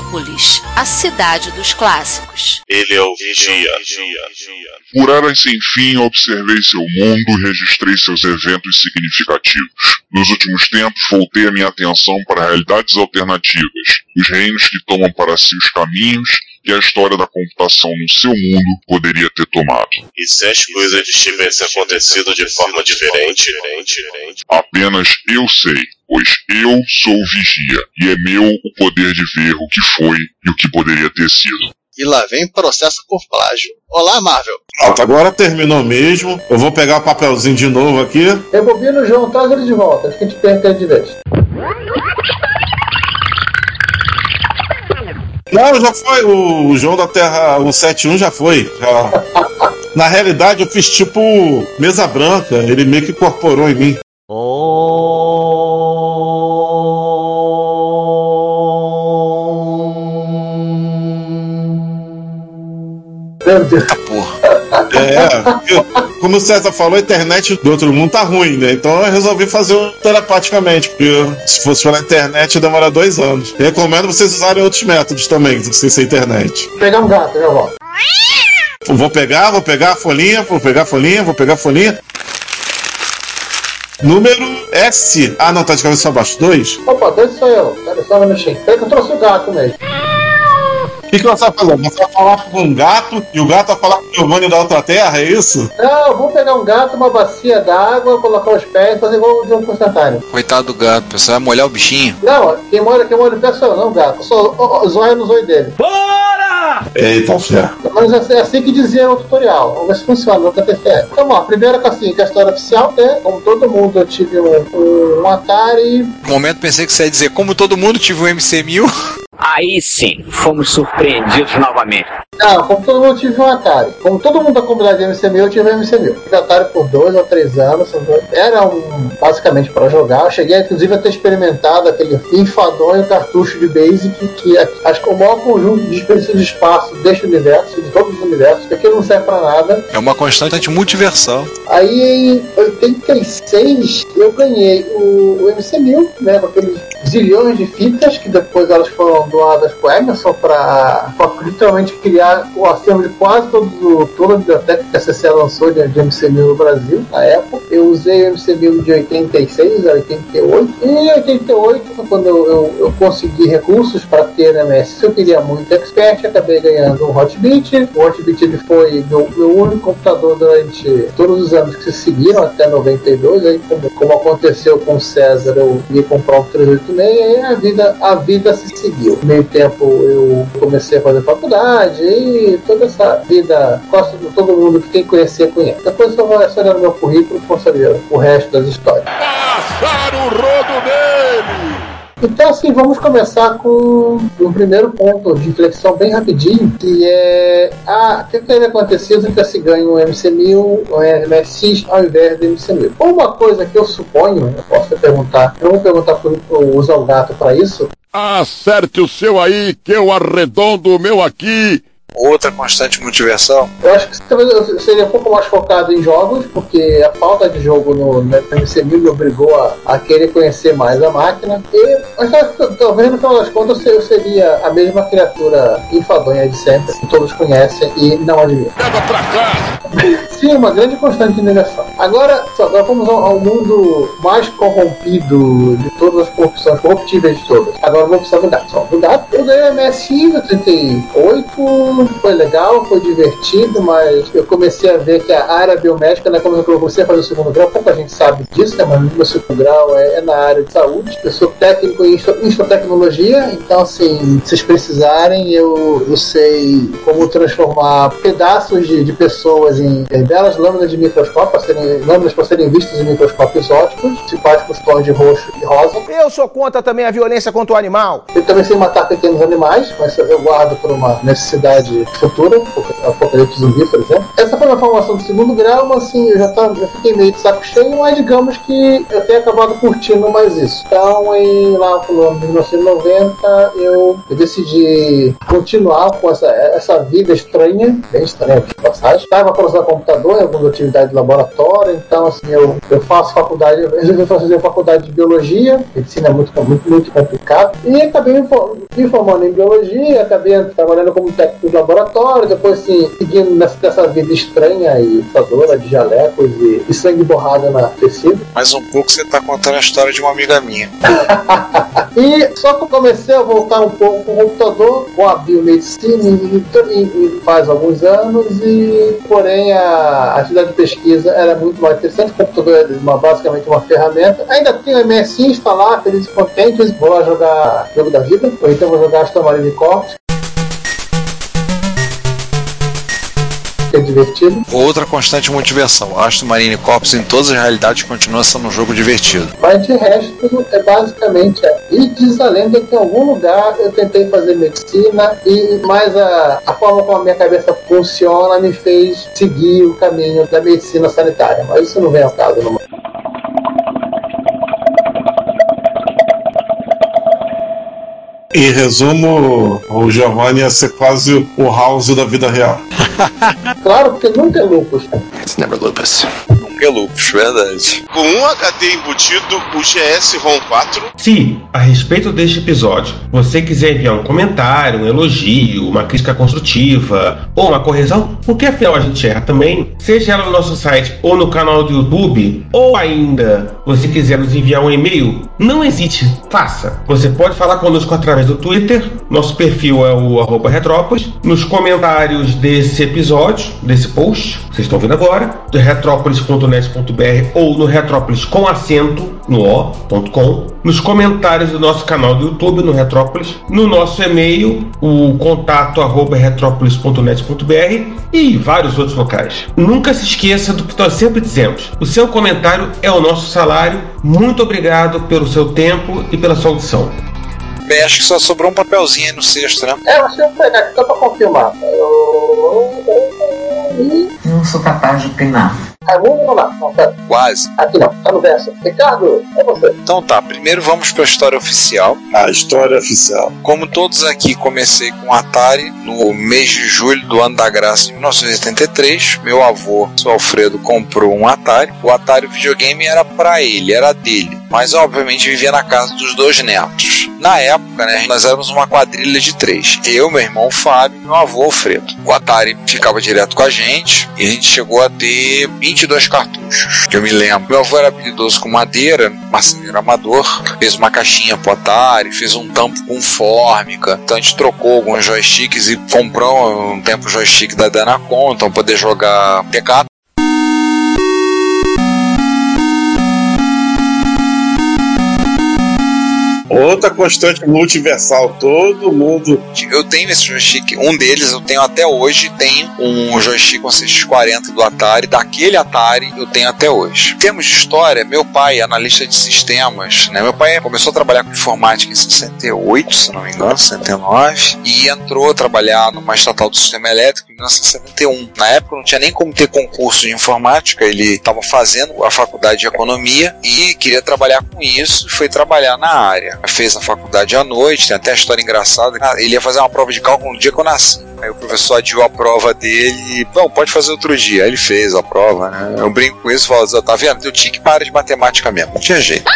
Retrópolis, a cidade dos clássicos. Ele é o vigia. Por eras sem fim, observei seu mundo e registrei seus eventos significativos. Nos últimos tempos, voltei a minha atenção para realidades alternativas, os reinos que tomam para si os caminhos que a história da computação no seu mundo poderia ter tomado. E se as coisas tivessem acontecido de forma diferente? Apenas eu sei, pois eu sou o vigia, e é meu o poder de ver o que foi e o que poderia ter sido. E lá vem processo por plágio. Olá, Marvel. Pronto, agora terminou mesmo. Eu vou pegar o papelzinho de novo aqui. Rebobina o João, traz ele de volta. Acho que a gente perde ele de vez. Não, já foi. O João da Terra 171 já foi. Já. Na realidade, eu fiz tipo mesa branca. Ele meio que incorporou em mim. Meu Deus. Porra. É, como o César falou, a internet do outro mundo tá ruim, né? Então eu resolvi fazer telepaticamente, porque se fosse pela internet ia demorar dois anos. Recomendo vocês usarem outros métodos também, sem ser internet. Vou pegar um gato, já volto. Vou pegar, vou pegar a folhinha, vou pegar a folhinha, vou pegar a folhinha. Número S. Ah, não, tá de cabeça abaixo. Dois. Opa, dois sou eu. Pera só um minutinho. Peraí que eu trouxe o gato mesmo. O que, que você vai fazer? Você vai falar com um gato e o gato vai falar com o Giovanni da outra terra, é isso? Não, vamos pegar um gato, uma bacia d'água, colocar os pés e fazer igual o João Constantino. Coitado do gato, o pessoal vai molhar o bichinho. Não, quem mora, quem mora o pé sou eu, não o gato. Só o- o zóio no zóio dele. Eita, fé. Mas é é assim que dizia no tutorial. Vamos ver se funciona, nunca TFL. Então, ó, primeiro que assim, que a história oficial, né? Como todo mundo, eu tive um, um, um Atari. No momento pensei que você ia dizer, como todo mundo tive um MC1000. Aí sim, fomos surpreendidos novamente. Não, como todo mundo tive um Atari. Como todo mundo da comunidade MC1000, eu tive um MC1000. Tive Atari por dois ou três anos. Era um, basicamente para jogar. Eu cheguei, inclusive, a ter experimentado aquele enfadonho cartucho de Basic, que é, acho que é o maior conjunto de desperdício de espaço deste universo, de todos os universos, que aquilo não serve para nada. É uma constante multiversal. Aí em 86 eu ganhei o, o MC1000, né, com aqueles zilhões de fitas que depois elas foram doadas para Emerson para literalmente criar o acervo de quase todo, toda a biblioteca que a CC lançou de, de MC1000 no Brasil na época. Eu usei o MC1000 de 86 a 88 e em 88 foi quando eu, eu, eu consegui recursos para ter na MS. Eu queria muito expert, acabei ganhando um Hotbit. O Hotbit ele foi meu, meu único computador durante todos os anos que se seguiram até 92. Aí, como, como aconteceu com o César, eu ia comprar um 386 e a vida, a vida se seguiu. Meio tempo eu comecei a fazer faculdade e toda essa vida, de todo mundo que quem conhecer conhece. Depois eu vou no meu currículo saber o resto das histórias. Passaram o rodo nele! Então, assim, vamos começar com um primeiro ponto de inflexão bem rapidinho, que é ah, o que teria acontecido se ganha um MC1000 ou um MSX ao invés do MC1000. Uma coisa que eu suponho, eu posso perguntar, eu vou perguntar para o Zalgato para isso, Acerte o seu aí, que eu arredondo o meu aqui. Outra constante multiversal. Eu acho que talvez eu seria um pouco mais focado em jogos, porque a falta de jogo no, no MC1000 me obrigou a, a querer conhecer mais a máquina. E, mas acho que, talvez no final das contas eu seria a mesma criatura enfadonha de sempre, que todos conhecem e não adivinham. Leva pra cá. Sim, uma grande constante de negação. Agora, só, agora vamos ao, ao mundo mais corrompido de todas as corrupções, corruptíveis de todas. Agora vamos precisar do gato. Só, do gato, eu ganhei MSI em 38 foi legal, foi divertido, mas eu comecei a ver que a área biomédica, né, como eu comecei a fazer o segundo grau, pouca gente sabe disso, né, mas o meu segundo grau é, é na área de saúde. Eu sou técnico em instrotecnologia, então, assim, se vocês precisarem, eu, eu sei como transformar pedaços de, de pessoas em, em belas lâminas de microscópio, para serem, lâminas para serem vistas em microscópios óticos, principais com os tons de roxo e rosa. Eu sou contra também a violência contra o animal. Eu também sei matar pequenos animais, mas eu guardo por uma necessidade futura, apocalipse zumbi, por exemplo. Essa foi uma formação do segundo grau, mas assim, eu já, tava, já fiquei meio de saco cheio, mas digamos que eu tenho acabado curtindo mais isso. Então, em, lá no ano de 1990, eu, eu decidi continuar com essa, essa vida estranha, bem estranha de passagem. Estava para usar computador em alguma atividade de laboratório, então assim, eu, eu faço faculdade, eu resolvi fazer faculdade de biologia, medicina é muito, muito, muito complicado, e acabei me formando em biologia, acabei trabalhando como técnico de laboratório, depois assim, seguindo nessa, vida estranha e assustadora de jalecos e, e sangue borrado na tecido. Mais um pouco você tá contando a história de uma amiga minha. E só que eu comecei a voltar um pouco com o computador, com a biomedicina, e, e- e faz alguns anos, e porém a atividade de pesquisa era muito mais interessante. O computador é uma- basicamente uma ferramenta. Ainda tenho o MSI instalar, feliz e contente, vou lá jogar jogo da vida, ou então vou jogar Aston Marine Corps. Que é divertido. Outra constante motivação. Aston Marine Corps em todas as realidades continua sendo um jogo divertido. Mas de resto é basicamente é. E diz a lenda que em algum lugar eu tentei fazer medicina e mais a, a forma como a minha cabeça funciona me fez seguir o caminho da medicina sanitária. Mas isso não vem ao caso, não. Em resumo, o Giovanni ia ser quase o House da vida real. Claro, porque nunca é lupus. It's never lupus. Nunca é lupus, verdade. Com um HD embutido, o GS ROM 4 Se, a respeito deste episódio, você quiser enviar um comentário, um elogio, uma crítica construtiva ou uma correção, porque afinal a gente erra também, seja ela no nosso site ou no canal do YouTube, ou ainda você quiser nos enviar um e-mail, não hesite, faça. Você pode falar conosco através do Twitter, nosso perfil é o arroba Retrópolis, nos comentários desse episódio, desse post, vocês estão vendo agora, retrópolis.net.br ou no Retrópolis com acento no o.com, nos comentários do nosso canal do YouTube no Retrópolis, no nosso e-mail, o contato arroba retrópolis.net.br e vários outros locais. Nunca se esqueça do que nós sempre dizemos: o seu comentário é o nosso salário. Muito obrigado pelo seu tempo e pela sua audição. Bem, acho que só sobrou um papelzinho aí no cesto, né? É, eu achei que pegar aqui só pra confirmar. Não sou capaz de opinar. Raimundo, vamos lá. Não, pera. Quase. Aqui não, tá no verso. Ricardo, é você. Então tá, primeiro vamos para a história oficial. A história oficial. Como todos aqui, comecei com o Atari no mês de julho do ano da graça de 1983. Meu avô, seu Alfredo, comprou um Atari. O Atari videogame era para ele, era dele. Mas obviamente vivia na casa dos dois netos. Na época, né, nós éramos uma quadrilha de três. Eu, meu irmão Fábio e meu avô Alfredo. O Atari ficava direto com a gente e a gente chegou a ter 22 cartuchos, que eu me lembro. Meu avô era habilidoso com madeira, marceneiro amador, fez uma caixinha pro Atari, fez um tampo com fórmica. Então a gente trocou alguns joysticks e comprou um tempo joystick da Danacon, então poder jogar PK. Outra constante multiversal, todo mundo. Eu tenho esse joystick, um deles eu tenho até hoje, tenho um joystick com CX40 do Atari, daquele Atari eu tenho até hoje. Em termos de história, meu pai, analista de sistemas, né? Meu pai começou a trabalhar com informática em 68, se não me engano, 69, e entrou a trabalhar numa estatal do sistema elétrico em 1971. Na época não tinha nem como ter concurso de informática, ele estava fazendo a faculdade de economia e queria trabalhar com isso e foi trabalhar na área. Fez a faculdade à noite, tem até a história engraçada. Ele ia fazer uma prova de cálculo no dia que eu nasci. Aí o professor adiou a prova dele e, não, pode fazer outro dia. Aí ele fez a prova, né? Eu brinco com isso falo, tá vendo? Eu tinha que parar de matemática mesmo, não tinha jeito.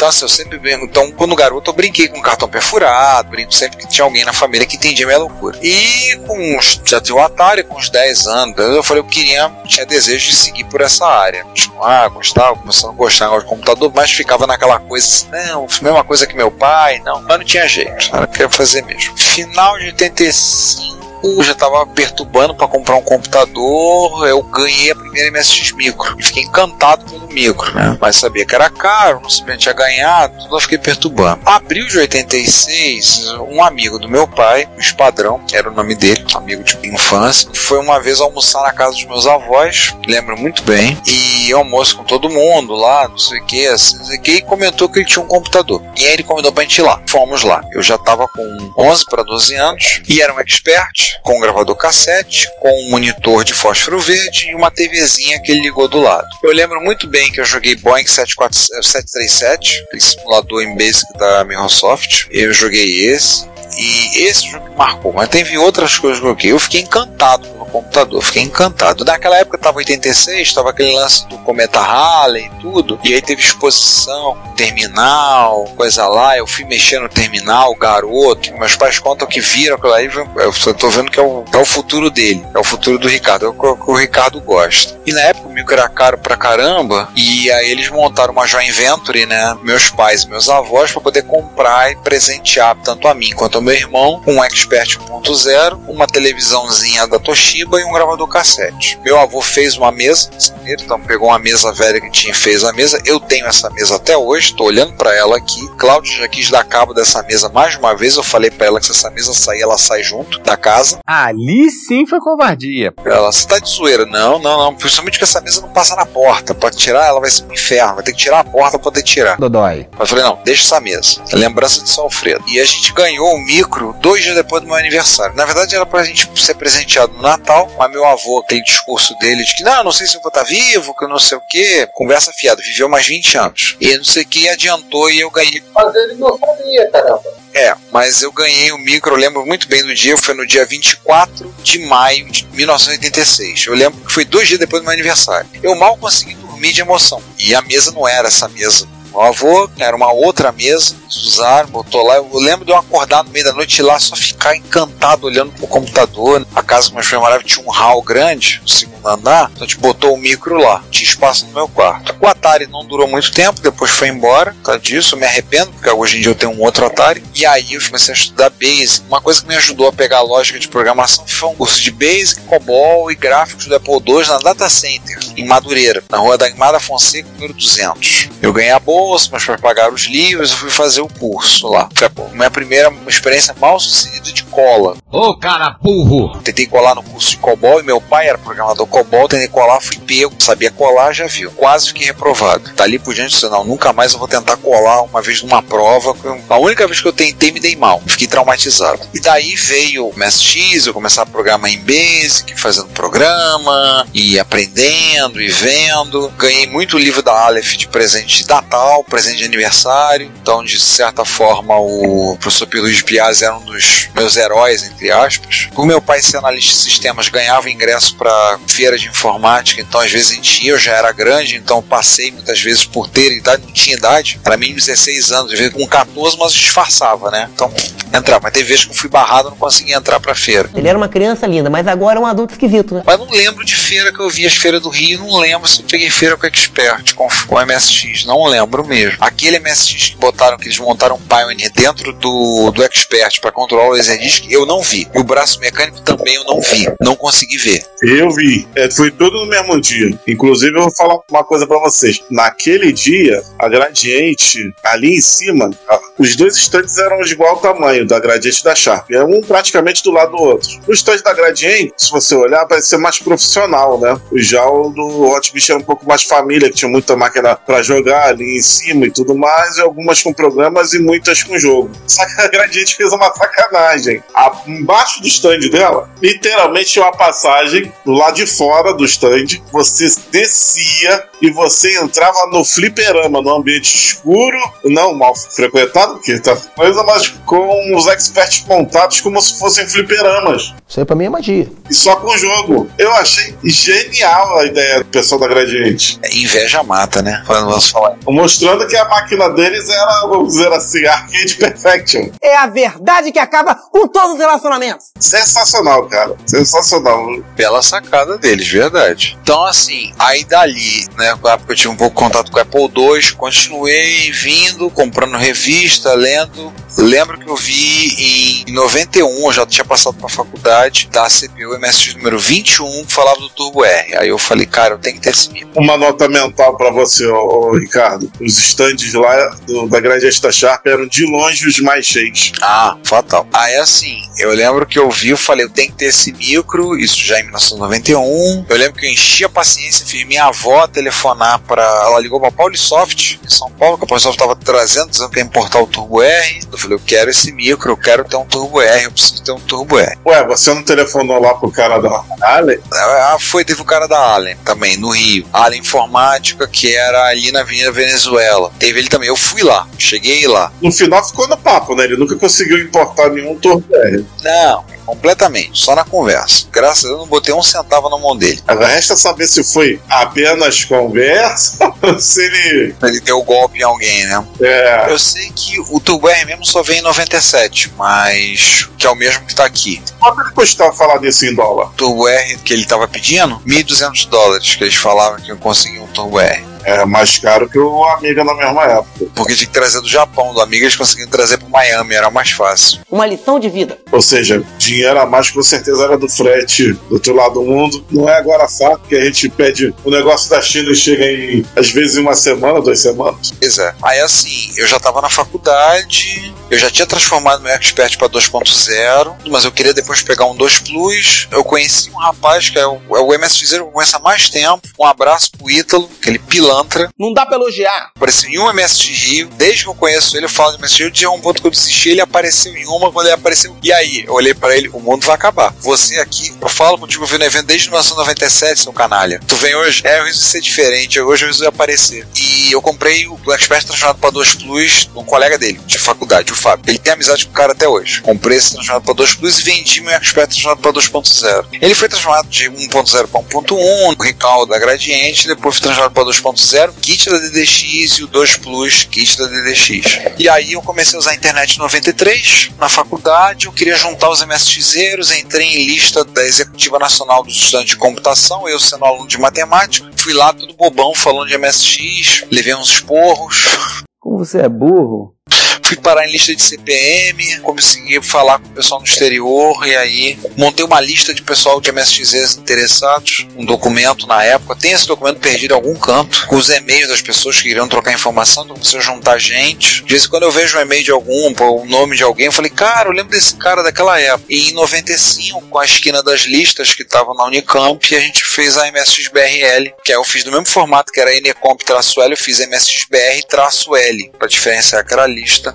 Então, assim, eu sempre brinco. Então, quando garoto, eu brinquei com cartão perfurado, brinco sempre que tinha alguém na família que entendia minha loucura. E com uns, já tinha o Atari, com uns 10 anos, eu falei, eu queria, tinha desejo de seguir por essa área. Continuar, gostava, começando a gostar de computador, mas ficava naquela coisa assim, não, mesma coisa que meu pai, não, mas não tinha jeito. Era o que eu ia fazer mesmo. Final de 85 eu já estava perturbando para comprar um computador, eu ganhei a primeira MSX Micro e fiquei encantado pelo micro, né? Mas sabia que era caro, não sabia que tinha ganhado, tudo eu fiquei perturbando. Abril de 86, um amigo do meu pai, o Espadrão, era o nome dele, amigo de infância, foi uma vez almoçar na casa dos meus avós, lembro muito bem, e almoço com todo mundo lá, não sei o que, assim, não sei o que, e comentou que ele tinha um computador. E aí ele convidou pra gente ir lá. Fomos lá. Eu já tava com 11 para 12 anos e era um expert com um gravador cassete, com um monitor de fósforo verde e uma TVzinha que ele ligou do lado. Eu lembro muito bem que eu joguei Boeing 737, simulador em Basic da Microsoft. Eu joguei esse. E esse jogo marcou, mas teve outras coisas que eu. Eu fiquei encantado pelo computador, fiquei encantado. Naquela época tava 86, tava aquele lance do Cometa Halley e tudo, e aí teve exposição, terminal, coisa lá. Eu fui mexendo no terminal, garoto. Meus pais contam que viram aquilo aí. Eu tô vendo que é o, é o futuro dele, é o futuro do Ricardo, é o que o Ricardo gosta. E na época o micro era caro pra caramba, e aí eles montaram uma joint venture, né? Meus pais e meus avós, para poder comprar e presentear tanto a mim quanto ao meu irmão um Expert 1.0, uma televisãozinha da Toshiba e um gravador cassete. Meu avô fez uma mesa, então pegou uma mesa velha que tinha e fez a mesa. Eu tenho essa mesa até hoje, estou olhando para ela aqui. Cláudio já quis dar cabo dessa mesa mais uma vez. Eu falei para ela que se essa mesa sair, ela sai junto da casa. Ali sim foi covardia. Ela, você tá de zoeira? Não, não, não. Principalmente que essa mesa não passa na porta. Pode tirar, ela vai ser um inferno. Vai ter que tirar a porta pra poder tirar. Dodói. Eu falei, não, deixa essa mesa. Lembrança de São Alfredo. E a gente ganhou o micro dois dias depois do meu aniversário. Na verdade, era pra gente ser presenteado no Natal, mas meu avô, aquele discurso dele de que, não, não sei se eu vou estar vivo, que eu não sei o que. Conversa fiada, viveu mais 20 anos. E não sei o que, adiantou e eu ganhei. Mas ele não sabia, caramba. É, mas eu ganhei o micro, eu lembro muito bem do dia, foi no dia 24 de maio de 1986. Eu lembro que foi dois dias depois do meu aniversário. Eu mal consegui dormir de emoção. E a mesa não era essa mesa meu avô, era uma outra mesa, usaram, botou lá. Eu lembro de eu acordar no meio da noite e lá só ficar encantado olhando pro computador. A casa que meus moravam tinha um hall grande, no segundo andar, então a gente botou o micro lá, tinha espaço no meu quarto. O Atari não durou muito tempo, depois foi embora, por causa disso, eu me arrependo, porque hoje em dia eu tenho um outro Atari. E aí eu comecei a estudar Basic. Uma coisa que me ajudou a pegar a lógica de programação foi um curso de Basic, COBOL e gráficos do Apple II na Data Center, em Madureira, na rua da Guimada Fonseca, número 200. Eu ganhei a bolsa, mas para pagar os livros, eu fui fazer o curso lá. Foi a minha primeira experiência mal sucedida de cola. Ô, cara burro! Tentei colar no curso de COBOL e meu pai era programador COBOL, tentei colar, fui pego, sabia colar, já viu. Quase fiquei reprovado. Dali por diante, disse, não, nunca mais eu vou tentar colar uma vez numa prova. A única vez que eu tentei, me dei mal. Fiquei traumatizado. E daí veio o MSX, eu comecei a programar em Basic, fazendo programa, e aprendendo e vendo. Ganhei muito livro da Aleph de presente de Natal, presente de aniversário. Então, de certa forma, o professor Piluís Piaz era um dos meus heróis, entre aspas. O meu pai, ser analista de sistemas, ganhava ingresso para feira de informática, então às vezes a gente ia, eu já era grande, então passei muitas vezes por ter idade, não tinha idade, para mim 16 anos, às vezes com 14, mas disfarçava, né? Então entrava, mas teve vezes que eu fui barrado, não conseguia entrar pra feira. Ele era uma criança linda, mas agora é um adulto esquisito, né? Mas não lembro de feira que eu vi as feiras do Rio, não lembro se eu peguei feira com Expert, com, com MSX, não lembro mesmo. Aquele MSX que botaram, que eles montaram um Pioneer dentro do, do Expert para controlar o Laserdisc, eu não vi. E o braço mecânico também eu não vi, não consegui ver. Eu vi. É, foi tudo no mesmo dia. Inclusive, eu vou falar uma coisa para vocês. Naquele dia, a Gradiente, ali em cima, os dois estantes eram de igual tamanho, da Gradiente e da Sharp. É um praticamente do lado do outro. O estante da Gradiente, se você olhar, parece ser mais profissional, né? Já o do Hot era um pouco mais família, que tinha muita máquina para jogar ali em cima e tudo mais, e algumas com programas e muitas com jogo. Só que a Gradiente fez uma sacanagem. A, embaixo do stand dela, literalmente tinha uma passagem do lado de fora do stand, você descia e você entrava no fliperama, no ambiente escuro, não mal frequentado, porque tá coisa, mas com os experts montados como se fossem fliperamas. Isso aí pra mim é magia. E só com o jogo. Eu achei genial a ideia do pessoal da Gradiente. É, inveja mata, né? Vamos falar. Vamos mostrando que a máquina deles era, vamos dizer assim, arcade perfection. É a verdade que acaba com todos os relacionamentos. Sensacional, cara. Sensacional. Bela sacada deles, verdade. Então, assim, aí dali, né, na época eu tive um pouco de contato com o Apple II, continuei vindo, comprando revista, lendo. Lembro que eu vi em 91, eu já tinha passado pra faculdade, da CPU MSX número 21, que falava do Turbo R. Aí eu falei, cara, eu tenho que ter esse mimo. Uma nota mental pra você, ô, ô, Ricardo. Os stands lá do- da Grande Esta Sharp eram de longe os mais cheios. Ah, fatal. Aí assim, eu lembro que eu vi, eu falei, eu tenho que ter esse micro, isso já em 1991. Eu lembro que eu enchi a paciência, fiz minha avó telefonar pra. Ela ligou pra Paulisoft, em São Paulo, que a Paulisoft tava trazendo, dizendo que ia importar o Turbo R. Eu falei, eu quero esse micro, eu quero ter um Turbo R, eu preciso ter um Turbo R. Ué, você não telefonou lá pro cara da Allen? Ah, foi, teve o cara da Allen também, no Rio. Allen Informática, que era ali na Avenida Venezuela. Teve ele também. Eu fui lá, cheguei lá. No final ficou no papo, né? Ele nunca conseguiu importar nenhum Turbo R. Não, completamente, só na conversa. Graças a Deus eu não botei um centavo na mão dele. Agora resta saber se foi apenas conversa ou se ele. Ele deu golpe em alguém, né? É. Eu sei que o Turbo R mesmo só veio em 97, mas que é o mesmo que tá aqui. Quanto ele custava falar disso em dólar? O Turbo R que ele tava pedindo, 1.200 dólares, que eles falavam que eu conseguia um Turbo R. É mais caro que o Amiga na mesma época. Porque tinha que trazer do Japão, do Amiga eles conseguiam trazer pro Miami, era mais fácil. Uma lição de vida. Ou seja, dinheiro a mais com certeza era do frete do outro lado do mundo. Não é agora fato que a gente pede o negócio da China e chega em, às vezes, em uma semana, duas semanas. Pois é. Aí assim, eu já tava na faculdade, eu já tinha transformado meu Expert para 2.0, mas eu queria depois pegar um 2 Plus. Eu conheci um rapaz que é o, é o MSX que eu conheço há mais tempo. Um abraço pro Ítalo, aquele pilantra. Não dá pra elogiar. Apareceu em um MSX Rio. Desde que eu conheço ele, eu falo de MSX Rio. Tinha um ponto que eu desisti, ele apareceu em uma. Quando ele apareceu, e aí? Eu olhei pra ele, o mundo vai acabar. Você aqui, eu falo contigo, eu vi no evento desde 1997, seu canalha. Tu vem hoje, é, eu resolvi ser diferente. Hoje eu resolvi aparecer. E eu comprei o Black Expert transformado pra 2 Plus de um colega dele, de faculdade, o Fábio. Ele tem amizade com o cara até hoje. Comprei esse transformado pra 2 Plus e vendi meu Expert transformado pra 2.0. Ele foi transformado de 1.0 pra 1.1, o recall da Gradiente, depois foi transformado pra 2.0, kit da DDX e o 2 Plus, kit da DDX. E aí eu comecei a usar a internet em 93, na faculdade, eu queria juntar os MSXeiros, entrei em lista da Executiva Nacional dos Estudantes de Computação, eu sendo aluno de matemática, fui lá todo bobão falando de MSX, levei uns esporros, Como você é burro. Fui parar em lista de CPM, consegui falar com o pessoal no exterior e aí montei uma lista de pessoal de MSX interessados, um documento na época, tem esse documento perdido em algum canto, com os e-mails das pessoas que queriam trocar informação, então comecei a juntar gente. De vez em quando eu vejo um e-mail de algum, o nome de alguém, eu falei, cara, eu lembro desse cara daquela época. E em 95, com a esquina das listas que estavam na Unicamp, a gente fez a MSX-BRL, que aí eu fiz do mesmo formato que era Enecomp-L, eu fiz MSX-BR-L, pra diferenciar que era a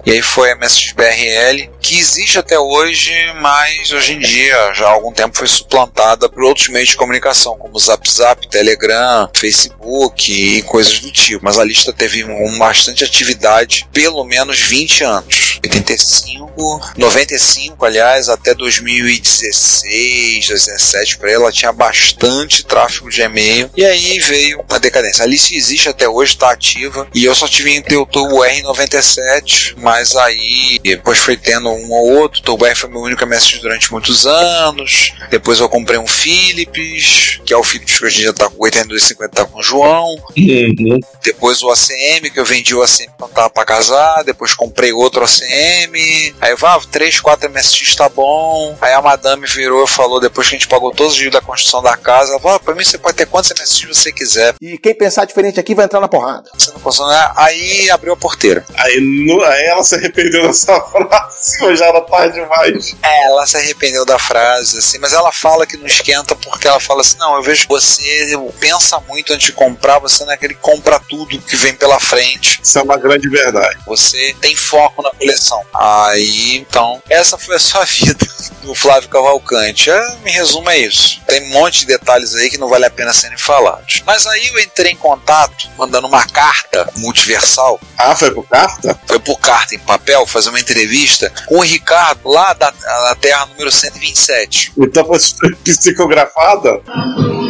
e aí foi a MSBRL, que existe até hoje, mas hoje em dia, já há algum tempo, foi suplantada por outros meios de comunicação, como Zap Zap, Telegram, Facebook e coisas do tipo. Mas a lista teve um, bastante atividade, pelo menos 20 anos. 85, 95, aliás, até 2016, 2017, para ela tinha bastante tráfego de e-mail. E aí veio a decadência. A lista existe até hoje, está ativa, e eu só tive em o R97 antes, mas aí depois foi tendo um ou outro. Towback foi meu único MSX durante muitos anos. Depois eu comprei um Philips, que é o Philips que hoje em dia tá com 8250, tá com o João. Uhum. Depois o ACM, que eu vendi o ACM quando tava pra casar. Depois comprei outro ACM. Aí eu ah, três ah, 3, 4 MSX tá bom. Aí a madame virou e falou, depois que a gente pagou todos os dias da construção da casa, ela falou, ah, pra mim você pode ter quantos MSX você quiser. E quem pensar diferente aqui vai entrar na porrada. Você não consegue, né? Aí abriu a porteira. Aí no, aí ela se arrependeu dessa frase, ou já era tarde demais. É, ela se arrependeu da frase, assim, mas ela fala que não esquenta porque ela fala assim: não, eu vejo que você pensa muito antes de comprar, você não é aquele que compra tudo que vem pela frente. Isso é uma grande verdade. Você tem foco na coleção. Aí, então, essa foi a sua vida. do Flávio Cavalcante. É, em resumo, é isso. Tem um monte de detalhes aí que não vale a pena serem falados. Mas aí eu entrei em contato, mandando uma carta multiversal. Ah, foi por carta? Foi por carta em papel, fazer uma entrevista com o Ricardo, lá da, da Terra número 127. Então foi psicografada?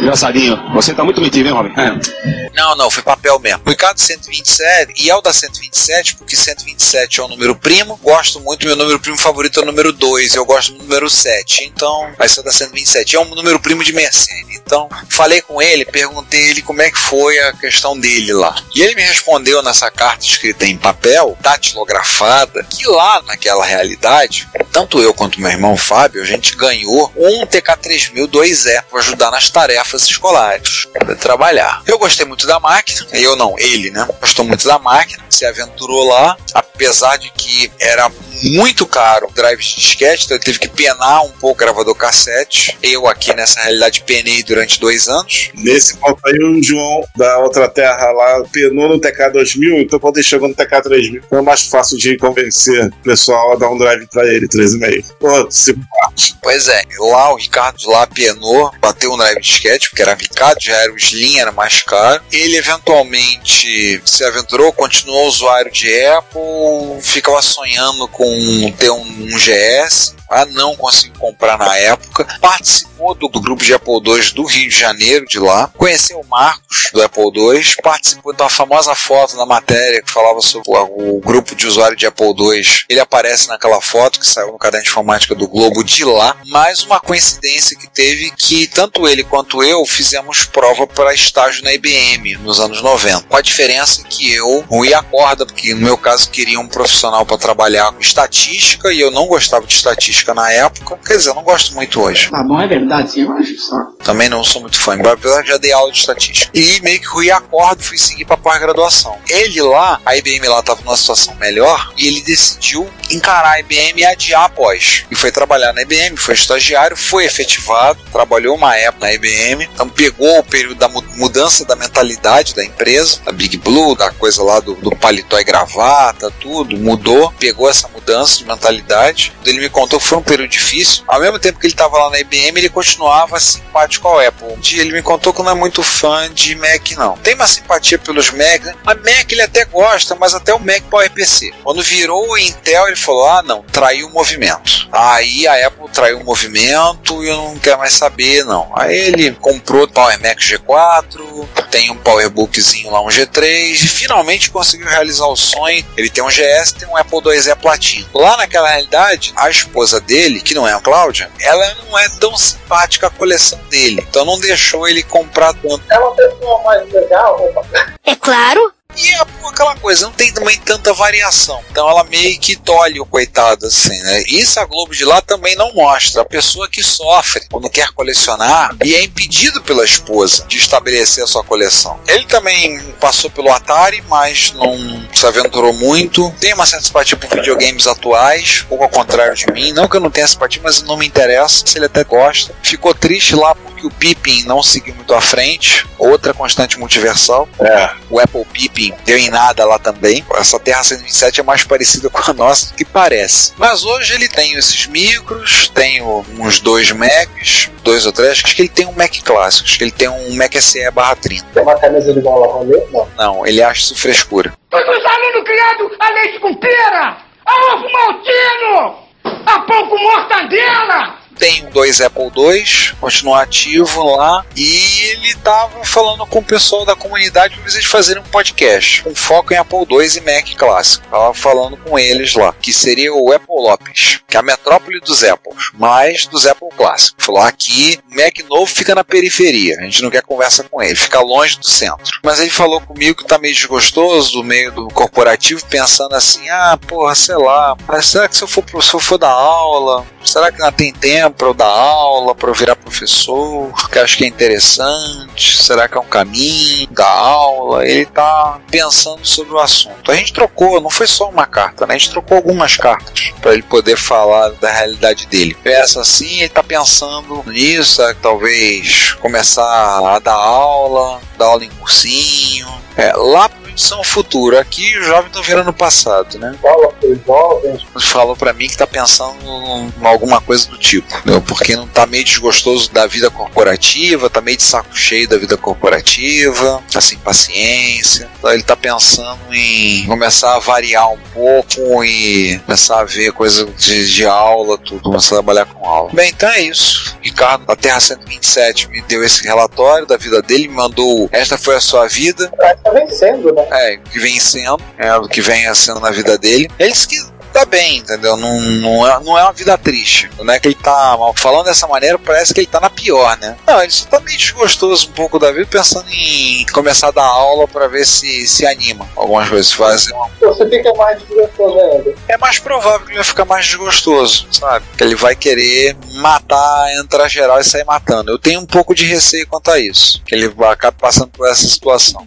Engraçadinho. Você tá muito metido, hein, Robin? É. Não, não, foi papel mesmo. O Ricardo 127, e é o da 127, porque 127 é o número primo. Gosto muito, meu número primo favorito é o número 2, eu gosto do número 7. Então, vai ser o da 127. É um número primo de Mercedes. Então, falei com ele, perguntei ele como é que foi a questão dele lá. E ele me respondeu nessa carta escrita em papel, datilografada, que lá naquela realidade, tanto eu quanto meu irmão Fábio, a gente ganhou um TK3000 2E para ajudar nas tarefas escolares, para trabalhar. Eu gostei muito da máquina, eu não, ele, né? Gostou muito da máquina, se aventurou lá, apesar de que era muito caro drive de disquete, então ele teve que penar um pouco o gravador cassete. Eu aqui nessa realidade penei durante dois anos. Nesse ponto aí, o João da outra terra lá penou no TK2000, então quando ele chegou no TK3000 foi mais fácil de convencer o pessoal a dar um drive pra ele, 3,5. Pô, simpático. Pois é, lá o Ricardo de lá penou, bateu um drive de disquete, porque era Ricardo, já era o Slim, era mais caro. Ele eventualmente se aventurou, continuou usuário de Apple, ficava sonhando com ter um, um GS. Ah, não conseguiu comprar na época. Participou do, do, grupo de Apple II do Rio de Janeiro, de lá. Conheceu o Marcos do Apple II. Participou da famosa foto na matéria que falava sobre o, o grupo de usuário de Apple II. Ele aparece naquela foto que saiu no caderno de informática do Globo de lá. Mais uma coincidência que teve que tanto ele quanto eu fizemos prova para estágio na IBM nos anos 90. Com a diferença que eu ruí a corda, porque no meu caso queria um profissional para trabalhar com estatística e eu não gostava de estatística na época. Quer dizer, eu não gosto muito hoje. Tá bom, é verdade, sim, eu acho só. Também não sou muito fã, apesar já dei aula de estatística. E meio que ruí a corda e fui seguir para pós-graduação. Ele lá, a IBM lá estava numa situação melhor e ele decidiu encarar a IBM e adiar após. E foi trabalhar na IBM, foi estagiário, foi efetivado, trabalhou uma época na IBM, então pegou o período da mudança da mentalidade da empresa, da Big Blue, da coisa lá do, do paletó e gravata, tudo, mudou, pegou essa mudança de mentalidade. Ele me contou foi um período difícil. Ao mesmo tempo que ele estava lá na IBM, ele continuava simpático ao Apple. Um dia ele me contou que não é muito fã de Mac, não. Tem uma simpatia pelos Mac. Né? A Mac ele até gosta, mas até o Mac PowerPC. Quando virou o Intel, ele falou: ah, não, traiu o movimento. Aí a Apple traiu o movimento e eu não quero mais saber, não. Aí ele comprou o Power Mac G4, tem um PowerBookzinho lá, um G3, e finalmente conseguiu realizar o sonho. Ele tem um GS, tem um Apple IIe Platinum. Lá naquela realidade, a esposa dele, que não é a Cláudia, ela não é tão simpática a coleção dele. Então não deixou ele comprar tanto. É uma pessoa mais legal? É claro. E é aquela coisa, não tem também tanta variação. Então ela meio que tolhe o coitado, assim, né? Isso a Globo de lá também não mostra. A pessoa que sofre quando quer colecionar e é impedido pela esposa de estabelecer a sua coleção. Ele também passou pelo Atari, mas não se aventurou muito. Tem uma certa simpatia por videogames atuais, pouco ao contrário de mim. Não que eu não tenha simpatia, mas não me interessa. Se ele até gosta. Ficou triste lá porque o Pippin não seguiu muito à frente. Outra constante multiversal. É. O Apple Pippin deu em nada lá também. Essa Terra 127 é mais parecida com a nossa do que parece. Mas hoje ele tem esses micros, tem uns dois Macs, dois ou três. Acho que ele tem um Mac clássico, acho que ele tem um Mac SE barra 30. Tem uma camisa de bola rolê? Não. Não, ele acha isso frescura. Todos os alunos criados a leite com pera, a ovo maltino, a pão com mortadela. Tem dois Apple II, continua ativo lá, e ele tava falando com o pessoal da comunidade para eles fazerem um podcast, com foco em Apple II e Mac clássico. Tava falando com eles lá, que seria o Apple Lopes, que é a metrópole dos Apples, mais dos Apple clássicos. Falou aqui, Mac novo fica na periferia, a gente não quer conversa com ele, fica longe do centro. Mas ele falou comigo que tá meio desgostoso do meio do corporativo, pensando assim: ah, porra, sei lá, mas será que se eu for, se eu for dar aula, será que não tem tempo? Para eu dar aula, para eu virar professor, que acho que é interessante, será que é um caminho da aula? Ele tá pensando sobre o assunto. A gente trocou, não foi só uma carta, né? A gente trocou algumas cartas para ele poder falar da realidade dele. Pensa assim, ele tá pensando nisso, é, talvez começar a dar aula, dar aula em cursinho. É, lá são o futuro. Aqui os jovens estão virando o passado, né? Fala os jovens. Falou pra mim que tá pensando em alguma coisa do tipo, entendeu? porque não tá meio desgostoso da vida corporativa, tá meio de saco cheio da vida corporativa, tá sem paciência. Então ele tá pensando em começar a variar um pouco e começar a ver coisa de, de aula, tudo, começar a trabalhar com aula. Bem, então é isso. Ricardo, da Terra 127, me deu esse relatório da vida dele, me mandou esta foi a sua vida. Tá vencendo, né? É, o que vem sendo, é o que vem sendo na vida dele. Eles que tá bem, entendeu? Não, não, é, não é uma vida triste. Não é que ele tá mal. Falando dessa maneira, parece que ele tá na pior, né? Não, ele só tá meio desgostoso um pouco da vida, pensando em começar a dar aula pra ver se se anima. Algumas coisas fazer uma... Você fica mais desgostoso ainda. É mais provável que ele vai ficar mais desgostoso, sabe? Que ele vai querer matar, entrar geral e sair matando. Eu tenho um pouco de receio quanto a isso. Que ele acabe passando por essa situação.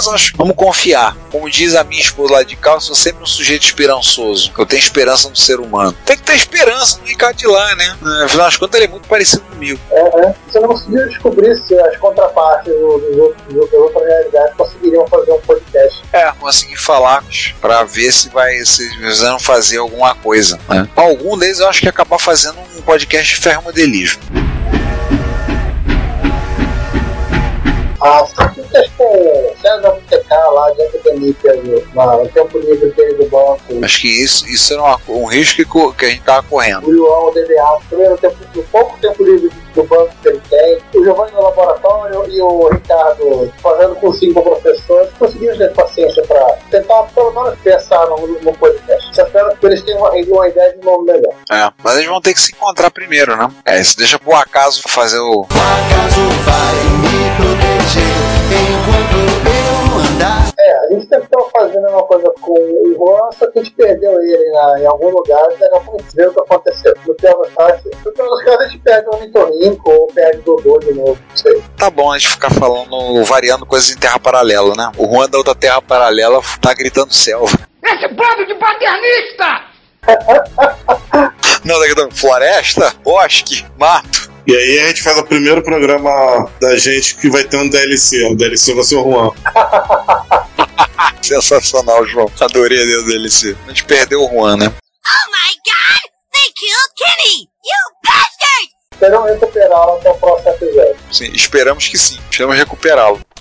Mas acho, vamos confiar. Como diz a minha esposa lá de cá, eu sou sempre um sujeito esperançoso. Eu tenho esperança no ser humano. Tem que ter esperança no Ricardo de lá, né? Afinal das contas, ele é muito parecido comigo. É, é. Você não conseguiu descobrir se as contrapartes dos outros, das outras realidades conseguiriam fazer um podcast. É, consegui falar pra ver se vai se vão fazer alguma coisa. Né? Algum deles eu acho que ia acabar fazendo um podcast de ferromodelismo. Ah, com no tempo livre dele do banco. Acho que isso, isso era uma, um risco que, que a gente tava correndo. O João, o DDA, também no, tempo, no pouco tempo livre do banco que ele tem. O Giovanni no laboratório e o Ricardo fazendo cursinho com professores. Conseguimos ter paciência para tentar pelo menos pensar no, no podcast. Só espero que eles tenham uma, uma ideia de nome melhor. É, mas eles vão ter que se encontrar primeiro, né? É, isso deixa pro acaso fazer o. O acaso vai me proteger enquanto uma coisa com o Juan, só que a gente perdeu ele na, em algum lugar, e não ver o que aconteceu. No casos, no das casos a gente perde o Nitorrinco ou perde o Dodô de novo, não sei. Tá bom a gente ficar falando, variando coisas em terra paralela, né? O Juan da outra terra paralela tá gritando selva. Esse bando de paternista! Não, tá gritando floresta, bosque, mato. E aí a gente faz o primeiro programa da gente que vai ter um DLC. O DLC vai ser o Juan. Sensacional, João. Adorei a DLC. A gente perdeu o Juan, né? Oh my god! They killed Kenny! You bastard! Esperamos recuperá-lo até o próximo episódio. Sim, esperamos que sim. Esperamos recuperá-lo.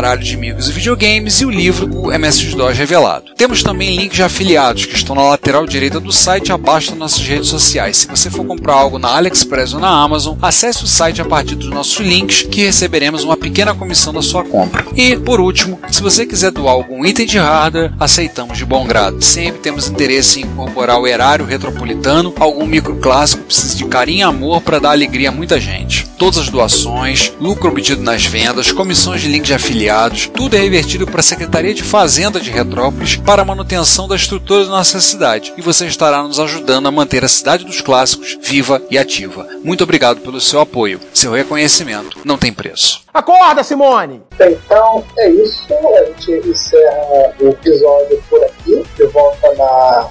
baralhos de amigos e videogames e o livro O MS-DOS Revelado. Temos também links de afiliados que estão na lateral direita do site abaixo das nossas redes sociais. Se você for comprar algo na AliExpress ou na Amazon, acesse o site a partir dos nossos links que receberemos uma pequena comissão da sua compra. E, por último, se você quiser doar algum item de hardware, aceitamos de bom grado. Sempre temos interesse em incorporar o erário retropolitano, algum microclássico precisa de carinho e amor para dar alegria a muita gente. todas as doações, lucro obtido nas vendas, comissões de link de afiliados, tudo é revertido para a Secretaria de Fazenda de Retrópolis para a manutenção da estrutura da nossa cidade. E você estará nos ajudando a manter a cidade dos clássicos viva e ativa. Muito obrigado pelo seu apoio. Seu reconhecimento não tem preço. Acorda, Simone! Então é isso. A gente encerra o episódio por aqui. De volta na.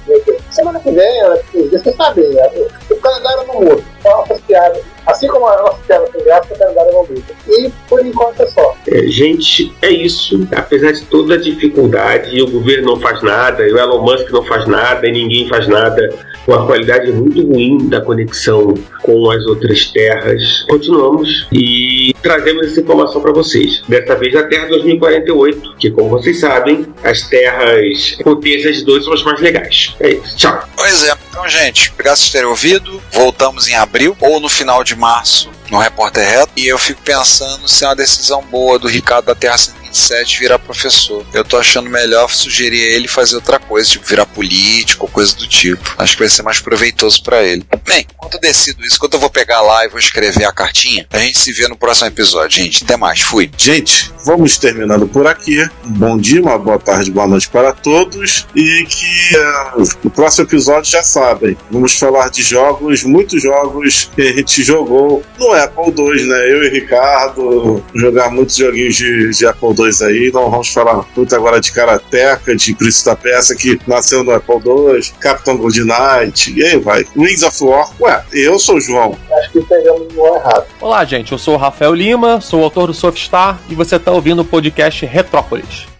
Semana que vem, vocês sabem, né? o calendário não muda. Então nossas piadas, assim como a nossa piada tem graça, o calendário não muda. E por enquanto é só. É, gente, é isso. Apesar de toda a dificuldade, o governo não faz nada, e o Elon Musk não faz nada, e ninguém faz nada, com a qualidade muito ruim da conexão com as outras terras, continuamos e trazemos essa informação para vocês. Dessa vez a Terra 2048, que, como vocês sabem, as terras potências 2 são as mais legais. É isso. Tchau. Pois é. Então, gente, obrigado por terem ouvido. Voltamos em abril ou no final de março no Repórter Reto. E eu fico pensando se é uma decisão boa do Ricardo da Terra 127 virar professor. Eu tô achando melhor sugerir a ele fazer outra coisa, tipo virar político ou coisa do tipo. Acho que vai ser mais proveitoso para ele. Bem, enquanto eu decido isso, quando eu vou pegar lá e vou escrever a cartinha, a gente se vê no próximo episódio, gente. Até mais, fui. Gente, vamos terminando por aqui. Um bom dia, uma boa tarde, boa noite para todos. E que uh, no próximo episódio já sabem, vamos falar de jogos, muitos jogos que a gente jogou no Apple II, né? Eu e Ricardo jogar muitos joguinhos de, de Apple II aí. Não vamos falar muito agora de Karateka, de Príncipe da Peça, que nasceu no Apple II, Capitão Gold Knight, e aí vai. Wings of War. Ué, eu sou o João. Acho que pegamos no errado. Olá, gente. Eu sou o Rafael Lima, sou o autor do Softstar e você está ouvindo o podcast Retrópolis.